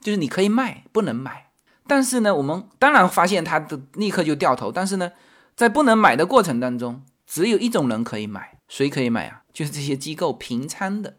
就是你可以卖，不能买。但是呢，我们当然发现它的立刻就掉头，但是呢，在不能买的过程当中，只有一种人可以买，谁可以买啊？就是这些机构平仓的，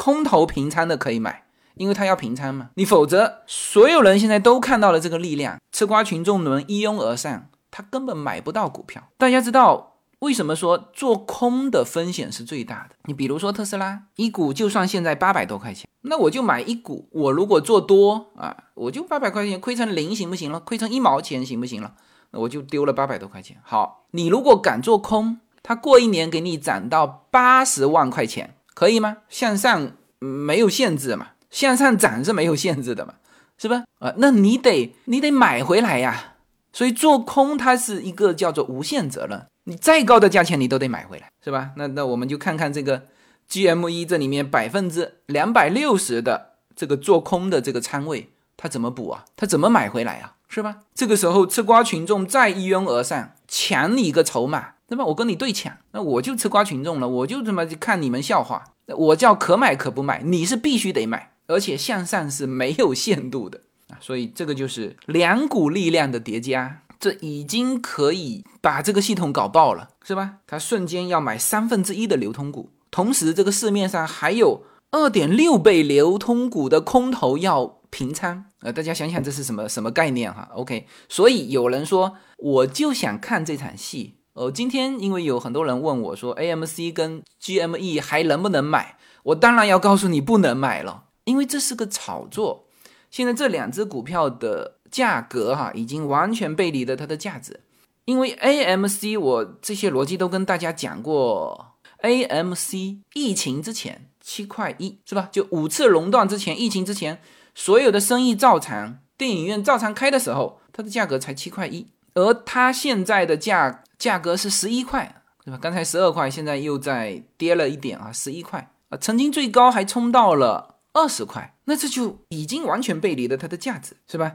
空头平仓的可以买。因为他要平仓嘛，你否则所有人现在都看到了这个力量，吃瓜群众们一拥而上，他根本买不到股票。大家知道为什么说做空的风险是最大的？你比如说特斯拉一股，就算现在八百多块钱，那我就买一股。我如果做多啊，我就八百块钱亏成零行不行了？亏成一毛钱行不行了？那我就丢了八百多块钱。好，你如果敢做空，它过一年给你涨到八十万块钱，可以吗？向上没有限制嘛？向上涨是没有限制的嘛，是吧？啊，那你得你得买回来呀。所以做空它是一个叫做无限责任，你再高的价钱你都得买回来，是吧？那那我们就看看这个 GME 这里面百分之两百六十的这个做空的这个仓位，它怎么补啊？它怎么买回来啊？是吧？这个时候吃瓜群众再一拥而上，抢你一个筹码，那么？我跟你对抢，那我就吃瓜群众了，我就这么看你们笑话，我叫可买可不买，你是必须得买。而且向上是没有限度的啊，所以这个就是两股力量的叠加，这已经可以把这个系统搞爆了，是吧？它瞬间要买三分之一的流通股，同时这个市面上还有二点六倍流通股的空头要平仓，呃，大家想想这是什么什么概念哈？OK，所以有人说我就想看这场戏，呃，今天因为有很多人问我说 AMC 跟 GME 还能不能买，我当然要告诉你不能买了。因为这是个炒作，现在这两只股票的价格哈，已经完全背离了它的价值。因为 AMC，我这些逻辑都跟大家讲过，AMC 疫情之前七块一是吧？就五次熔断之前，疫情之前，所有的生意照常，电影院照常开的时候，它的价格才七块一，而它现在的价价格是十一块，对吧？刚才十二块，现在又在跌了一点啊，十一块啊，曾经最高还冲到了。二十块，那这就已经完全背离了它的价值，是吧？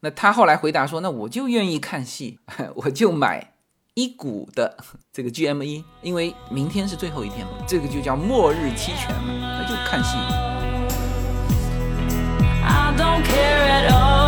那他后来回答说：“那我就愿意看戏，我就买一股的 这个 GME，因为明天是最后一天嘛，这个就叫末日期权嘛，那就看戏。” I don't care at all.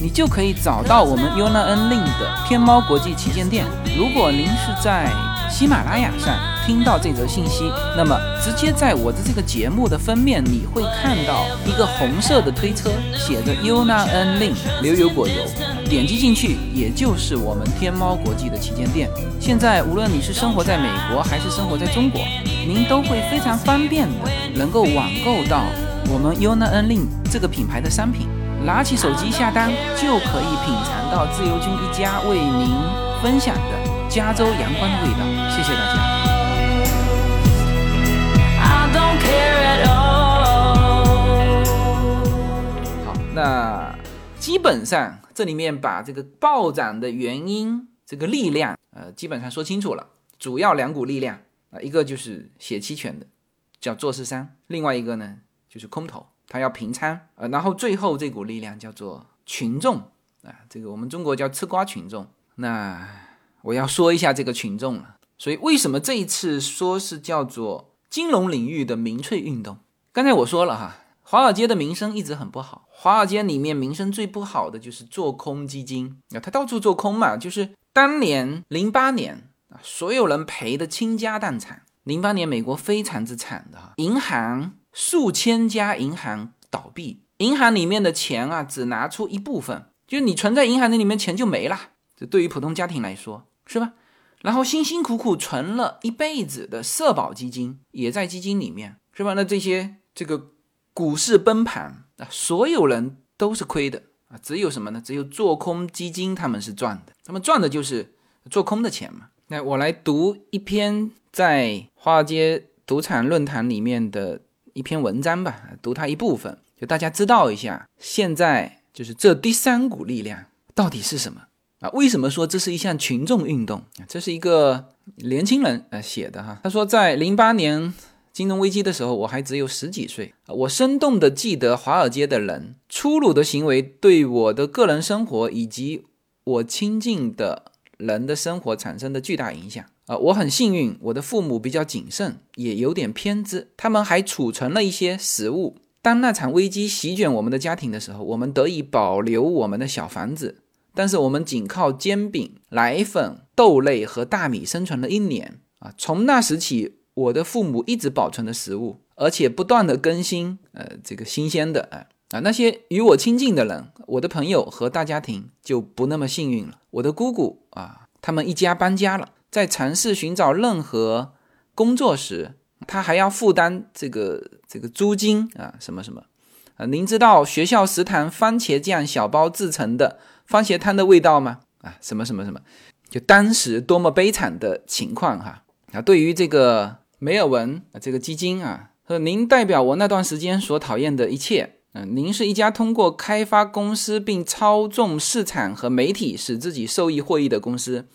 你就可以找到我们 U N A N L I N 的天猫国际旗舰店。如果您是在喜马拉雅上听到这则信息，那么直接在我的这个节目的封面，你会看到一个红色的推车，写着 Yuna N Lin 牛油果油，点击进去，也就是我们天猫国际的旗舰店。现在无论你是生活在美国还是生活在中国，您都会非常方便的能够网购到我们 U N A N L I N 这个品牌的商品。拿起手机下单，就可以品尝到自由军一家为您分享的加州阳光的味道。谢谢大家。好，那基本上这里面把这个暴涨的原因、这个力量，呃，基本上说清楚了。主要两股力量啊、一个就是写期权的，叫做市商；另外一个呢就是空头，他要平仓。呃，然后最后这股力量叫做群众啊、这个我们中国叫吃瓜群众。那我要说一下这个群众了。所以为什么这一次说是叫做金融领域的民粹运动。刚才我说了哈，华尔街的名声一直很不好。华尔街里面名声最不好的就是做空基金啊，他到处做空嘛。就是当年零八年啊，所有人赔的倾家荡产。零八年美国非常之惨的哈，银行数千家银行倒闭，银行里面的钱啊，只拿出一部分，就你存在银行那里面钱就没了。这对于普通家庭来说是吧？然后辛辛苦苦存了一辈子的社保基金也在基金里面是吧？那这些这个股市崩盘啊，所有人都是亏的啊，只有什么呢？只有做空基金他们是赚的，他们赚的就是做空的钱嘛。那我来读一篇在华尔街赌场论坛里面的一篇文章吧，读它一部分，就大家知道一下，现在就是这第三股力量到底是什么。啊，为什么说这是一项群众运动？这是一个年轻人呃写的哈。他说，在零八年金融危机的时候，我还只有十几岁。我生动的记得华尔街的人粗鲁的行为对我的个人生活以及我亲近的人的生活产生的巨大影响。啊，我很幸运，我的父母比较谨慎，也有点偏执，他们还储存了一些食物。当那场危机席卷我们的家庭的时候，我们得以保留我们的小房子。但是我们仅靠煎饼、奶粉、豆类和大米生存了一年啊！从那时起，我的父母一直保存的食物，而且不断的更新，呃，这个新鲜的，哎啊，那些与我亲近的人，我的朋友和大家庭就不那么幸运了。我的姑姑啊，他们一家搬家了，在尝试寻找任何工作时，他还要负担这个这个租金啊，什么什么啊？您知道学校食堂番茄酱小包制成的？番茄汤的味道吗？啊，什么什么什么，就当时多么悲惨的情况哈！啊，对于这个梅尔文啊，这个基金啊，说您代表我那段时间所讨厌的一切。嗯，您是一家通过开发公司并操纵市场和媒体使自己受益获益的公司。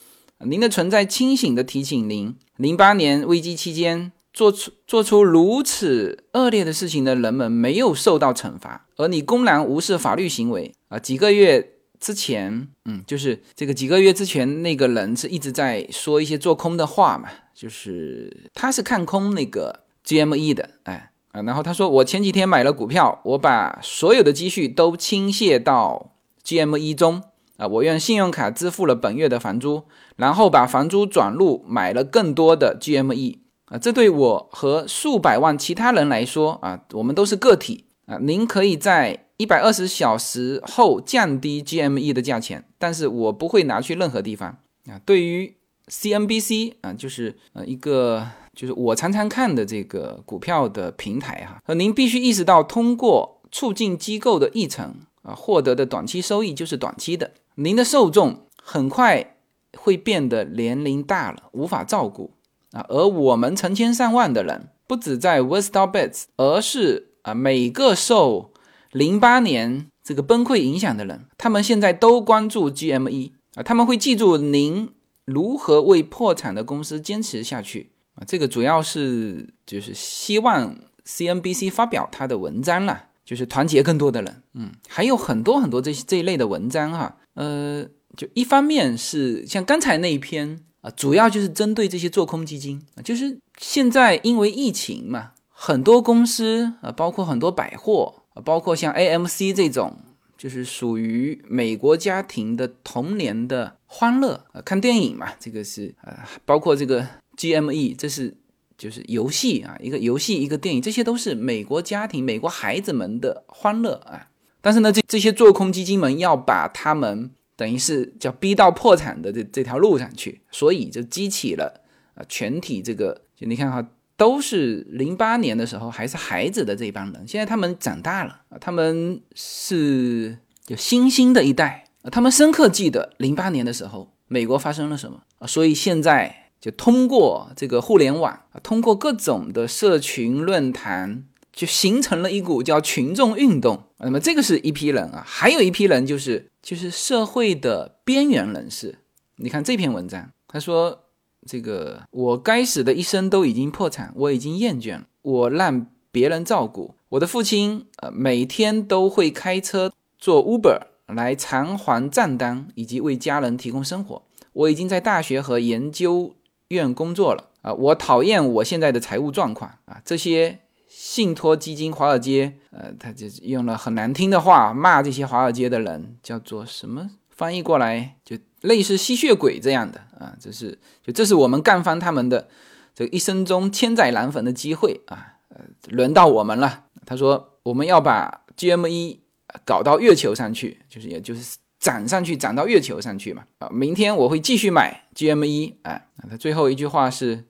您的存在清醒的提醒您，零八年危机期间做出做出如此恶劣的事情的人们没有受到惩罚，而你公然无视法律行为啊！几个月。之前，嗯，就是这个几个月之前，那个人是一直在说一些做空的话嘛，就是他是看空那个 GME 的，哎啊，然后他说我前几天买了股票，我把所有的积蓄都倾泻到 GME 中啊，我用信用卡支付了本月的房租，然后把房租转入买了更多的 GME 啊，这对我和数百万其他人来说啊，我们都是个体啊，您可以在。一百二十小时后降低 GME 的价钱，但是我不会拿去任何地方啊。对于 CNBC 啊，就是呃一个就是我常常看的这个股票的平台哈，和您必须意识到，通过促进机构的议程啊获得的短期收益就是短期的。您的受众很快会变得年龄大了，无法照顾啊。而我们成千上万的人，不止在 Westar Bets，而是啊每个受零八年这个崩溃影响的人，他们现在都关注 GME 啊，他们会记住您如何为破产的公司坚持下去啊。这个主要是就是希望 CNBC 发表他的文章啦，就是团结更多的人。嗯，还有很多很多这这一类的文章哈。呃，就一方面是像刚才那一篇啊，主要就是针对这些做空基金啊，就是现在因为疫情嘛，很多公司啊，包括很多百货。啊，包括像 AMC 这种，就是属于美国家庭的童年的欢乐啊，看电影嘛，这个是啊，包括这个 GME，这是就是游戏啊，一个游戏一个电影，这些都是美国家庭、美国孩子们的欢乐啊。但是呢，这这些做空基金们要把他们等于是叫逼到破产的这这条路上去，所以就激起了啊全体这个，就你看哈。都是零八年的时候还是孩子的这帮人，现在他们长大了啊，他们是就新兴的一代啊，他们深刻记得零八年的时候美国发生了什么啊，所以现在就通过这个互联网啊，通过各种的社群论坛，就形成了一股叫群众运动。那么这个是一批人啊，还有一批人就是就是社会的边缘人士。你看这篇文章，他说。这个我该死的一生都已经破产，我已经厌倦了。我让别人照顾我的父亲，呃，每天都会开车做 Uber 来偿还账单以及为家人提供生活。我已经在大学和研究院工作了，啊，我讨厌我现在的财务状况啊，这些信托基金华尔街，呃，他就用了很难听的话骂这些华尔街的人，叫做什么？翻译过来就类似吸血鬼这样的啊，这是就这是我们干翻他们的这一生中千载难逢的机会啊，呃，轮到我们了。他说我们要把 GME 搞到月球上去，就是也就是涨上去，涨到月球上去嘛。啊，明天我会继续买 GME 啊。他最后一句话是，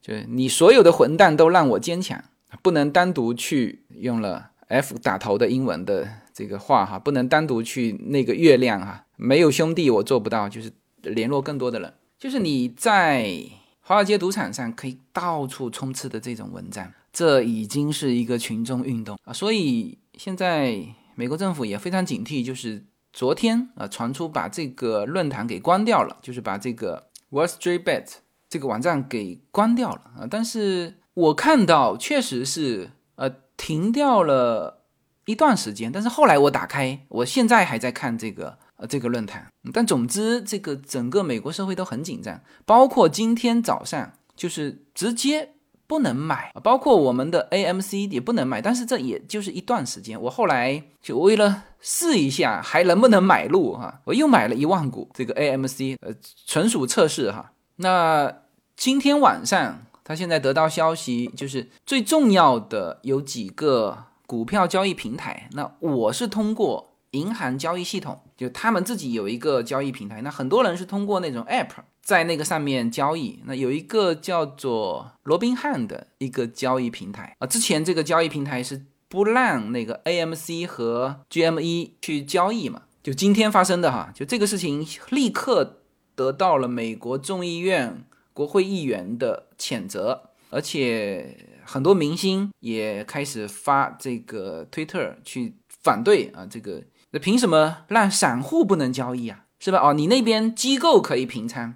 就是你所有的混蛋都让我坚强，不能单独去用了 F 打头的英文的这个话哈，不能单独去那个月亮哈。没有兄弟，我做不到。就是联络更多的人，就是你在华尔街赌场上可以到处充斥的这种文章，这已经是一个群众运动啊。所以现在美国政府也非常警惕，就是昨天啊传出把这个论坛给关掉了，就是把这个 Wall Street Bet 这个网站给关掉了啊。但是我看到确实是呃停掉了一段时间，但是后来我打开，我现在还在看这个。呃，这个论坛，但总之，这个整个美国社会都很紧张，包括今天早上就是直接不能买，包括我们的 AMC 也不能买。但是这也就是一段时间，我后来就为了试一下还能不能买入哈，我又买了一万股这个 AMC，呃，纯属测试哈。那今天晚上他现在得到消息，就是最重要的有几个股票交易平台，那我是通过。银行交易系统就他们自己有一个交易平台，那很多人是通过那种 app 在那个上面交易。那有一个叫做罗宾汉的一个交易平台啊，之前这个交易平台是不让那个 AMC 和 GME 去交易嘛，就今天发生的哈，就这个事情立刻得到了美国众议院国会议员的谴责，而且很多明星也开始发这个推特去反对啊这个。那凭什么让散户不能交易啊？是吧？哦，你那边机构可以平仓，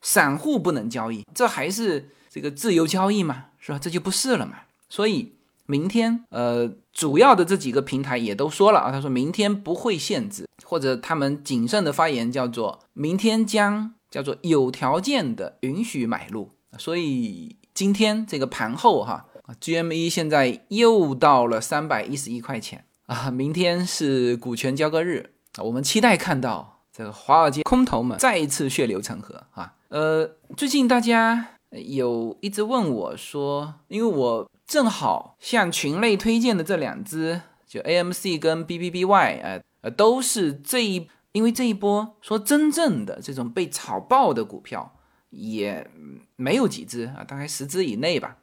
散户不能交易，这还是这个自由交易吗？是吧？这就不是了嘛。所以明天，呃，主要的这几个平台也都说了啊，他说明天不会限制，或者他们谨慎的发言叫做明天将叫做有条件的允许买入。所以今天这个盘后哈，GME 现在又到了三百一十一块钱。啊，明天是股权交割日啊，我们期待看到这个华尔街空头们再一次血流成河啊。呃，最近大家有一直问我说，因为我正好向群类推荐的这两只，就 AMC 跟 BBBY，呃呃，都是这一，因为这一波说真正的这种被炒爆的股票也没有几只啊，大概十只以内吧。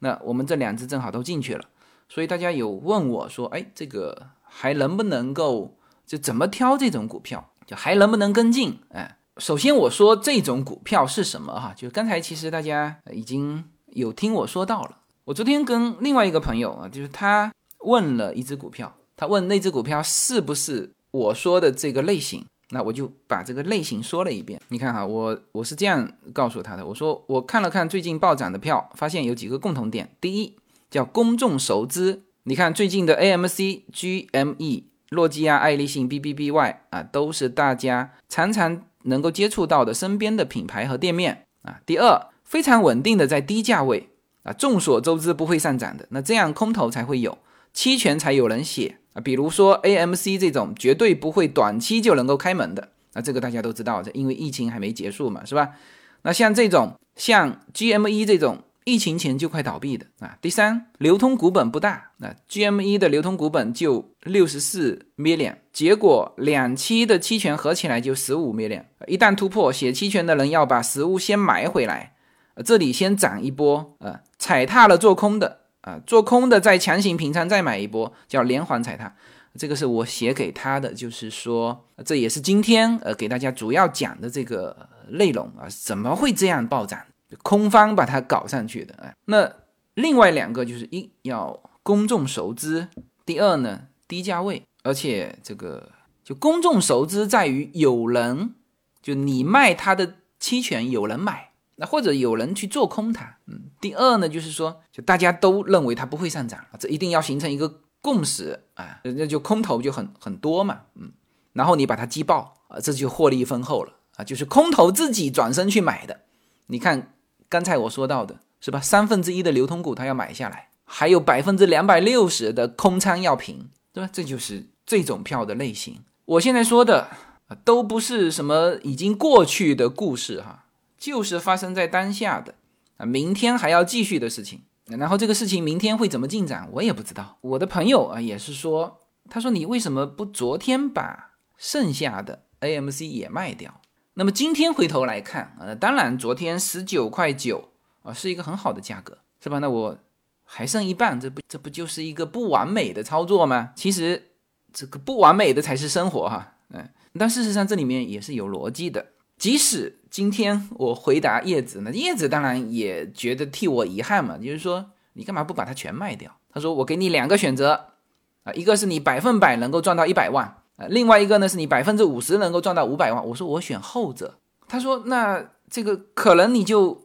那我们这两只正好都进去了。所以大家有问我说，哎，这个还能不能够就怎么挑这种股票，就还能不能跟进？哎，首先我说这种股票是什么哈？就刚才其实大家已经有听我说到了。我昨天跟另外一个朋友啊，就是他问了一只股票，他问那只股票是不是我说的这个类型，那我就把这个类型说了一遍。你看哈，我我是这样告诉他的，我说我看了看最近暴涨的票，发现有几个共同点，第一。叫公众熟知，你看最近的 AMC、GME、诺基亚、爱立信、BBBY 啊，都是大家常常能够接触到的身边的品牌和店面啊。第二，非常稳定的在低价位啊，众所周知不会上涨的，那这样空头才会有，期权才有人写啊。比如说 AMC 这种绝对不会短期就能够开门的，那这个大家都知道，这因为疫情还没结束嘛，是吧？那像这种像 GME 这种。疫情前就快倒闭的啊！第三，流通股本不大，那 GME 的流通股本就六十四 million，结果两期的期权合起来就十五 million，一旦突破，写期权的人要把实物先买回来，这里先涨一波，呃，踩踏了做空的，啊，做空的再强行平仓再买一波，叫连环踩踏。这个是我写给他的，就是说，这也是今天呃给大家主要讲的这个内容啊，怎么会这样暴涨？空方把它搞上去的，哎，那另外两个就是一要公众熟知，第二呢低价位，而且这个就公众熟知在于有人就你卖它的期权有人买，那或者有人去做空它，嗯，第二呢就是说就大家都认为它不会上涨，这一定要形成一个共识啊，那就空头就很很多嘛，嗯，然后你把它击爆啊，这就获利丰厚了啊，就是空头自己转身去买的，你看。刚才我说到的是吧？三分之一的流通股它要买下来，还有百分之两百六十的空仓要平，对吧？这就是这种票的类型。我现在说的啊，都不是什么已经过去的故事哈，就是发生在当下的啊，明天还要继续的事情。然后这个事情明天会怎么进展，我也不知道。我的朋友啊也是说，他说你为什么不昨天把剩下的 AMC 也卖掉？那么今天回头来看，呃，当然昨天十九块九啊是一个很好的价格，是吧？那我还剩一半，这不这不就是一个不完美的操作吗？其实这个不完美的才是生活哈，嗯。但事实上这里面也是有逻辑的。即使今天我回答叶子，那叶子当然也觉得替我遗憾嘛，就是说你干嘛不把它全卖掉？他说我给你两个选择啊，一个是你百分百能够赚到一百万啊，另外一个呢是你百分之五十能够赚到五百万。我说我选后者。他说那这个可能你就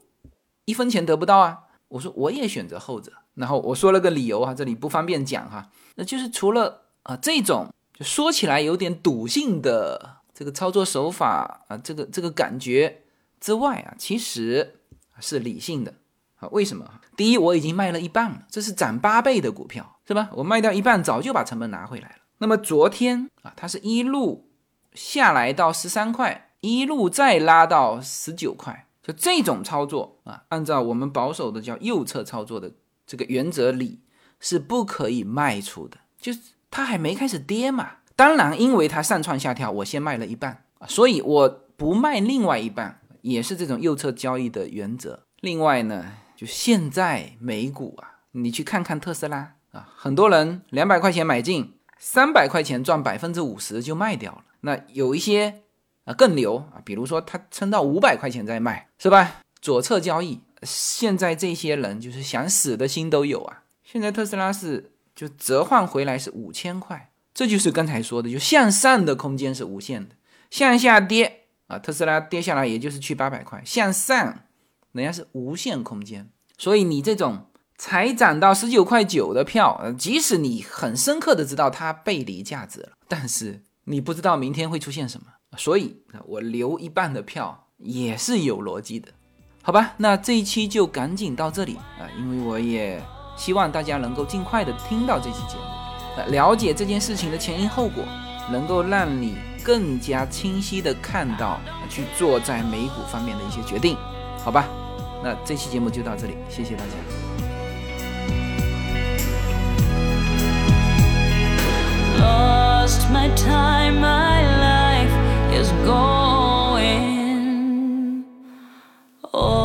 一分钱得不到啊。我说我也选择后者。然后我说了个理由啊，这里不方便讲哈，那就是除了啊这种就说起来有点赌性的。这个操作手法啊，这个这个感觉之外啊，其实是理性的啊。为什么？第一，我已经卖了一半了，这是涨八倍的股票，是吧？我卖掉一半，早就把成本拿回来了。那么昨天啊，它是一路下来到十三块，一路再拉到十九块，就这种操作啊，按照我们保守的叫右侧操作的这个原则里，是不可以卖出的，就是它还没开始跌嘛。当然，因为它上蹿下跳，我先卖了一半，所以我不卖另外一半，也是这种右侧交易的原则。另外呢，就现在美股啊，你去看看特斯拉啊，很多人两百块钱买进，三百块钱赚百分之五十就卖掉了。那有一些啊更牛啊，比如说他撑到五百块钱再卖，是吧？左侧交易，现在这些人就是想死的心都有啊。现在特斯拉是就折换回来是五千块。这就是刚才说的，就向上的空间是无限的，向下跌啊，特斯拉跌下来也就是去八百块，向上人家是无限空间。所以你这种才涨到十九块九的票，即使你很深刻的知道它背离价值了，但是你不知道明天会出现什么，所以我留一半的票也是有逻辑的，好吧？那这一期就赶紧到这里啊，因为我也希望大家能够尽快的听到这期节目。了解这件事情的前因后果，能够让你更加清晰的看到去做在美股方面的一些决定，好吧？那这期节目就到这里，谢谢大家。Oh